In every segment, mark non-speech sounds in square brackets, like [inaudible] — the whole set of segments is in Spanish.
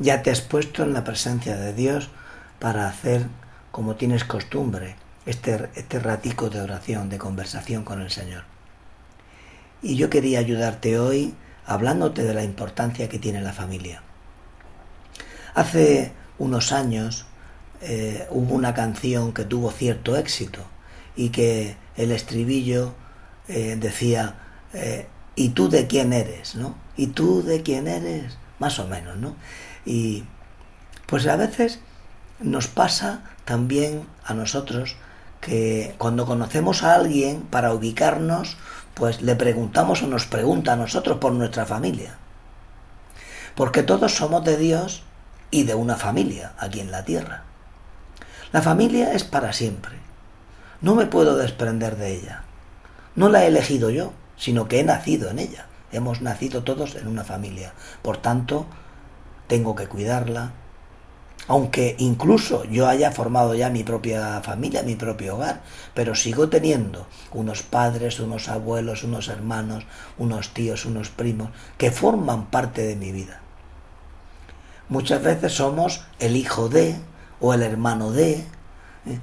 Ya te has puesto en la presencia de Dios para hacer como tienes costumbre, este, este ratico de oración, de conversación con el Señor. Y yo quería ayudarte hoy hablándote de la importancia que tiene la familia. Hace unos años eh, hubo una canción que tuvo cierto éxito y que el estribillo eh, decía, eh, ¿y tú de quién eres? ¿no? ¿Y tú de quién eres? Más o menos, ¿no? Y pues a veces nos pasa también a nosotros que cuando conocemos a alguien para ubicarnos, pues le preguntamos o nos pregunta a nosotros por nuestra familia. Porque todos somos de Dios y de una familia aquí en la tierra. La familia es para siempre. No me puedo desprender de ella. No la he elegido yo, sino que he nacido en ella. Hemos nacido todos en una familia. Por tanto, tengo que cuidarla. Aunque incluso yo haya formado ya mi propia familia, mi propio hogar, pero sigo teniendo unos padres, unos abuelos, unos hermanos, unos tíos, unos primos, que forman parte de mi vida. Muchas veces somos el hijo de, o el hermano de,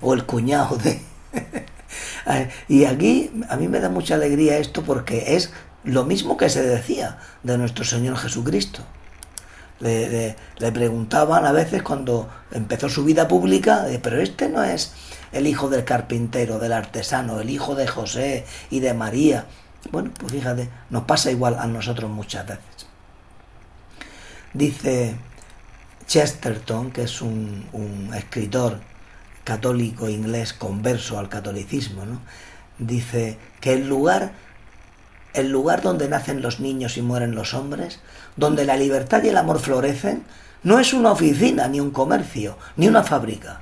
o el cuñado de. [laughs] y aquí a mí me da mucha alegría esto porque es lo mismo que se decía de nuestro Señor Jesucristo le, preguntaban a veces cuando empezó su vida pública, pero este no es el hijo del carpintero, del artesano, el hijo de José y de María. Bueno, pues fíjate, nos pasa igual a nosotros muchas veces. Dice Chesterton, que es un, un escritor católico inglés converso al catolicismo, ¿no? dice que el lugar el lugar donde nacen los niños y mueren los hombres, donde la libertad y el amor florecen, no es una oficina, ni un comercio, ni una fábrica.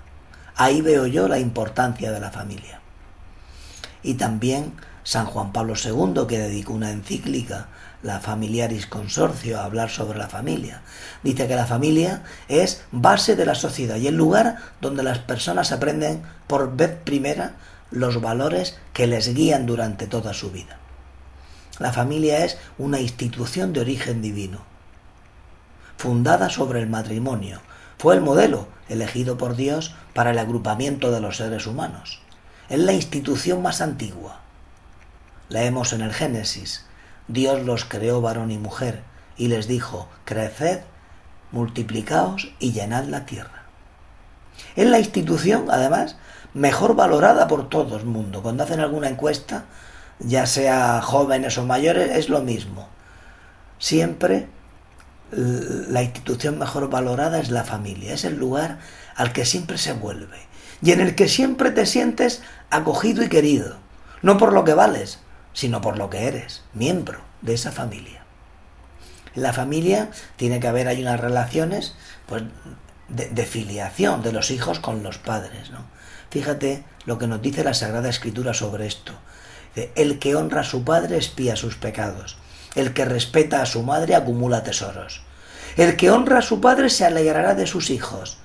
Ahí veo yo la importancia de la familia. Y también San Juan Pablo II, que dedicó una encíclica, la Familiaris Consorcio, a hablar sobre la familia. Dice que la familia es base de la sociedad y el lugar donde las personas aprenden por vez primera los valores que les guían durante toda su vida. La familia es una institución de origen divino, fundada sobre el matrimonio. Fue el modelo elegido por Dios para el agrupamiento de los seres humanos. Es la institución más antigua. Leemos en el Génesis, Dios los creó varón y mujer y les dijo, creced, multiplicaos y llenad la tierra. Es la institución, además, mejor valorada por todo el mundo. Cuando hacen alguna encuesta, ya sea jóvenes o mayores, es lo mismo. Siempre la institución mejor valorada es la familia, es el lugar al que siempre se vuelve y en el que siempre te sientes acogido y querido, no por lo que vales, sino por lo que eres, miembro de esa familia. En la familia tiene que haber, hay unas relaciones pues, de, de filiación de los hijos con los padres. ¿no? Fíjate lo que nos dice la Sagrada Escritura sobre esto. El que honra a su padre espía sus pecados. El que respeta a su madre acumula tesoros. El que honra a su padre se alegrará de sus hijos,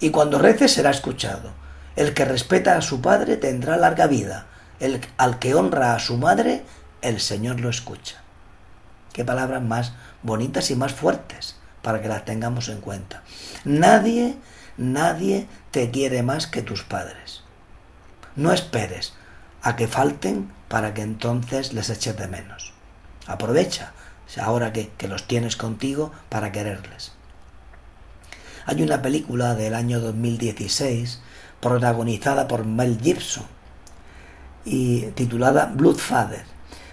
y cuando rece será escuchado. El que respeta a su padre tendrá larga vida. El, al que honra a su madre, el Señor lo escucha. Qué palabras más bonitas y más fuertes para que las tengamos en cuenta. Nadie, nadie te quiere más que tus padres. No esperes a que falten para que entonces les eches de menos. Aprovecha ahora que, que los tienes contigo para quererles. Hay una película del año 2016 protagonizada por Mel Gibson y titulada Bloodfather.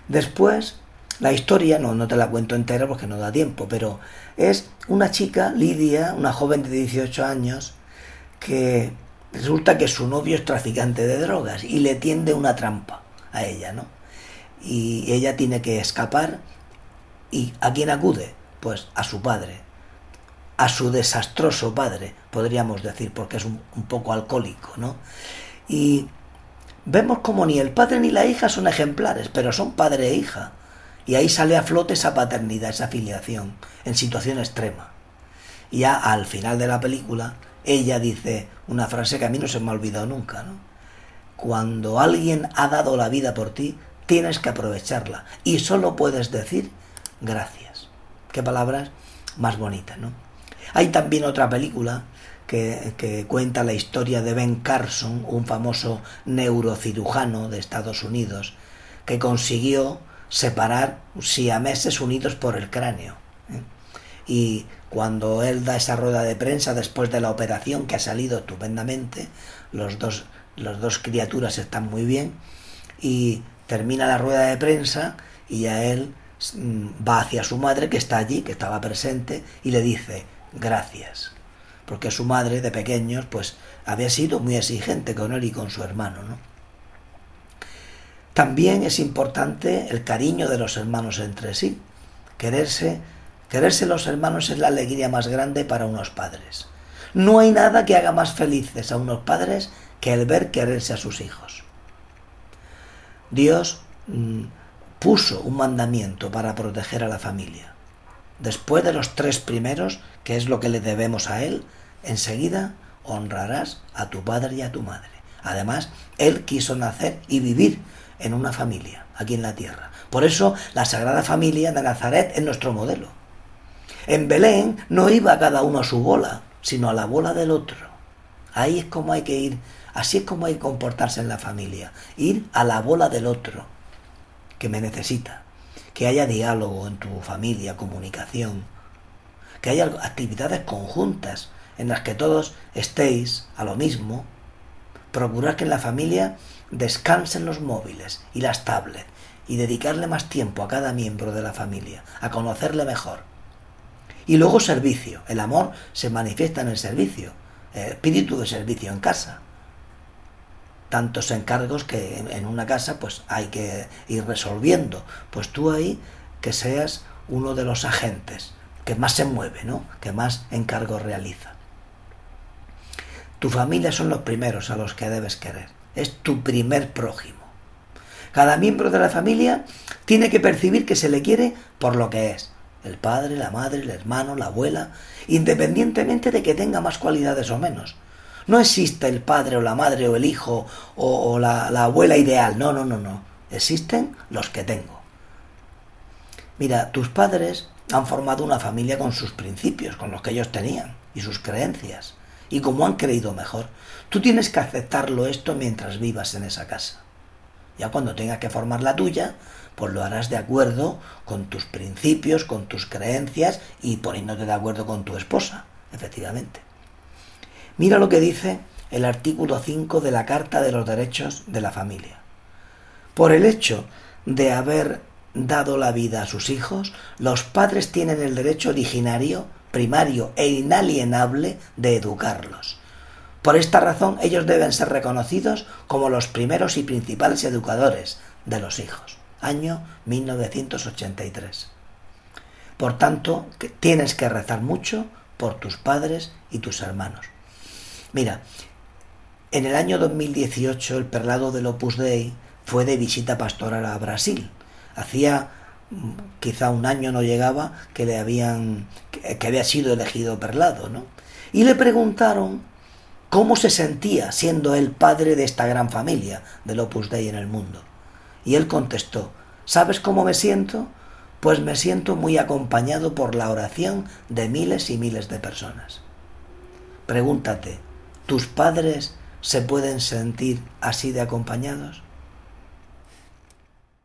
Después, la historia, no, no te la cuento entera porque no da tiempo, pero es una chica, Lidia, una joven de 18 años, que resulta que su novio es traficante de drogas y le tiende una trampa a ella, ¿no? Y ella tiene que escapar y ¿a quién acude? Pues a su padre, a su desastroso padre, podríamos decir, porque es un, poco alcohólico, ¿no? Y vemos como ni el padre ni la hija son ejemplares, pero son padre e hija. Y ahí sale a flote esa paternidad, esa filiación, en situación extrema. Ya al final de la película, ella dice una frase que a mí no se me ha olvidado nunca, ¿no? Cuando alguien ha dado la vida por ti, tienes que aprovecharla. Y solo puedes decir gracias. Qué palabras más bonitas, ¿no? Hay también otra película que, que, cuenta la historia de Ben Carson, un famoso neurocirujano de Estados Unidos, que consiguió separar siameses unidos por el cráneo. ¿eh? Y cuando él da esa rueda de prensa después de la operación que ha salido estupendamente, los dos, los dos criaturas están muy bien, y termina la rueda de prensa y a él mm, va hacia su madre que está allí, que estaba presente, y le dice gracias. Porque su madre de pequeños pues había sido muy exigente con él y con su hermano, ¿no? También es importante el cariño de los hermanos entre sí. Quererse, quererse los hermanos es la alegría más grande para unos padres. No hay nada que haga más felices a unos padres que el ver quererse a sus hijos. Dios mm, puso un mandamiento para proteger a la familia. Después de los tres primeros, que es lo que le debemos a Él, enseguida honrarás a tu padre y a tu madre. Además, Él quiso nacer y vivir en una familia aquí en la tierra. Por eso la Sagrada Familia de Nazaret es nuestro modelo. En Belén no iba cada uno a su bola, sino a la bola del otro. Ahí es como hay que ir, así es como hay que comportarse en la familia, ir a la bola del otro, que me necesita, que haya diálogo en tu familia, comunicación, que haya actividades conjuntas en las que todos estéis a lo mismo, procurar que en la familia descansen los móviles y las tablets y dedicarle más tiempo a cada miembro de la familia, a conocerle mejor. Y luego servicio. El amor se manifiesta en el servicio, el espíritu de servicio en casa. Tantos encargos que en una casa pues hay que ir resolviendo. Pues tú ahí que seas uno de los agentes que más se mueve, ¿no? Que más encargos realiza. Tu familia son los primeros a los que debes querer es tu primer prójimo. Cada miembro de la familia tiene que percibir que se le quiere por lo que es. El padre, la madre, el hermano, la abuela, independientemente de que tenga más cualidades o menos. No existe el padre o la madre o el hijo o, la, la abuela ideal. No, no, no, no. Existen los que tengo. Mira, tus padres han formado una familia con sus principios, con los que ellos tenían y sus creencias y como han creído mejor. Tú tienes que aceptarlo esto mientras vivas en esa casa. Ya cuando tengas que formar la tuya, pues lo harás de acuerdo con tus principios, con tus creencias y poniéndote de acuerdo con tu esposa, efectivamente. Mira lo que dice el artículo 5 de la Carta de los Derechos de la Familia. Por el hecho de haber dado la vida a sus hijos, los padres tienen el derecho originario primario e inalienable de educarlos. Por esta razón ellos deben ser reconocidos como los primeros y principales educadores de los hijos. Año 1983. Por tanto, tienes que rezar mucho por tus padres y tus hermanos. Mira, en el año 2018 el perlado del Opus Dei fue de visita pastoral a Brasil. Hacía quizá un año no llegaba que le habían que había sido elegido perlado, ¿no? Y le preguntaron cómo se sentía siendo el padre de esta gran familia del Opus Dei en el mundo. Y él contestó: ¿Sabes cómo me siento? Pues me siento muy acompañado por la oración de miles y miles de personas. Pregúntate, ¿tus padres se pueden sentir así de acompañados?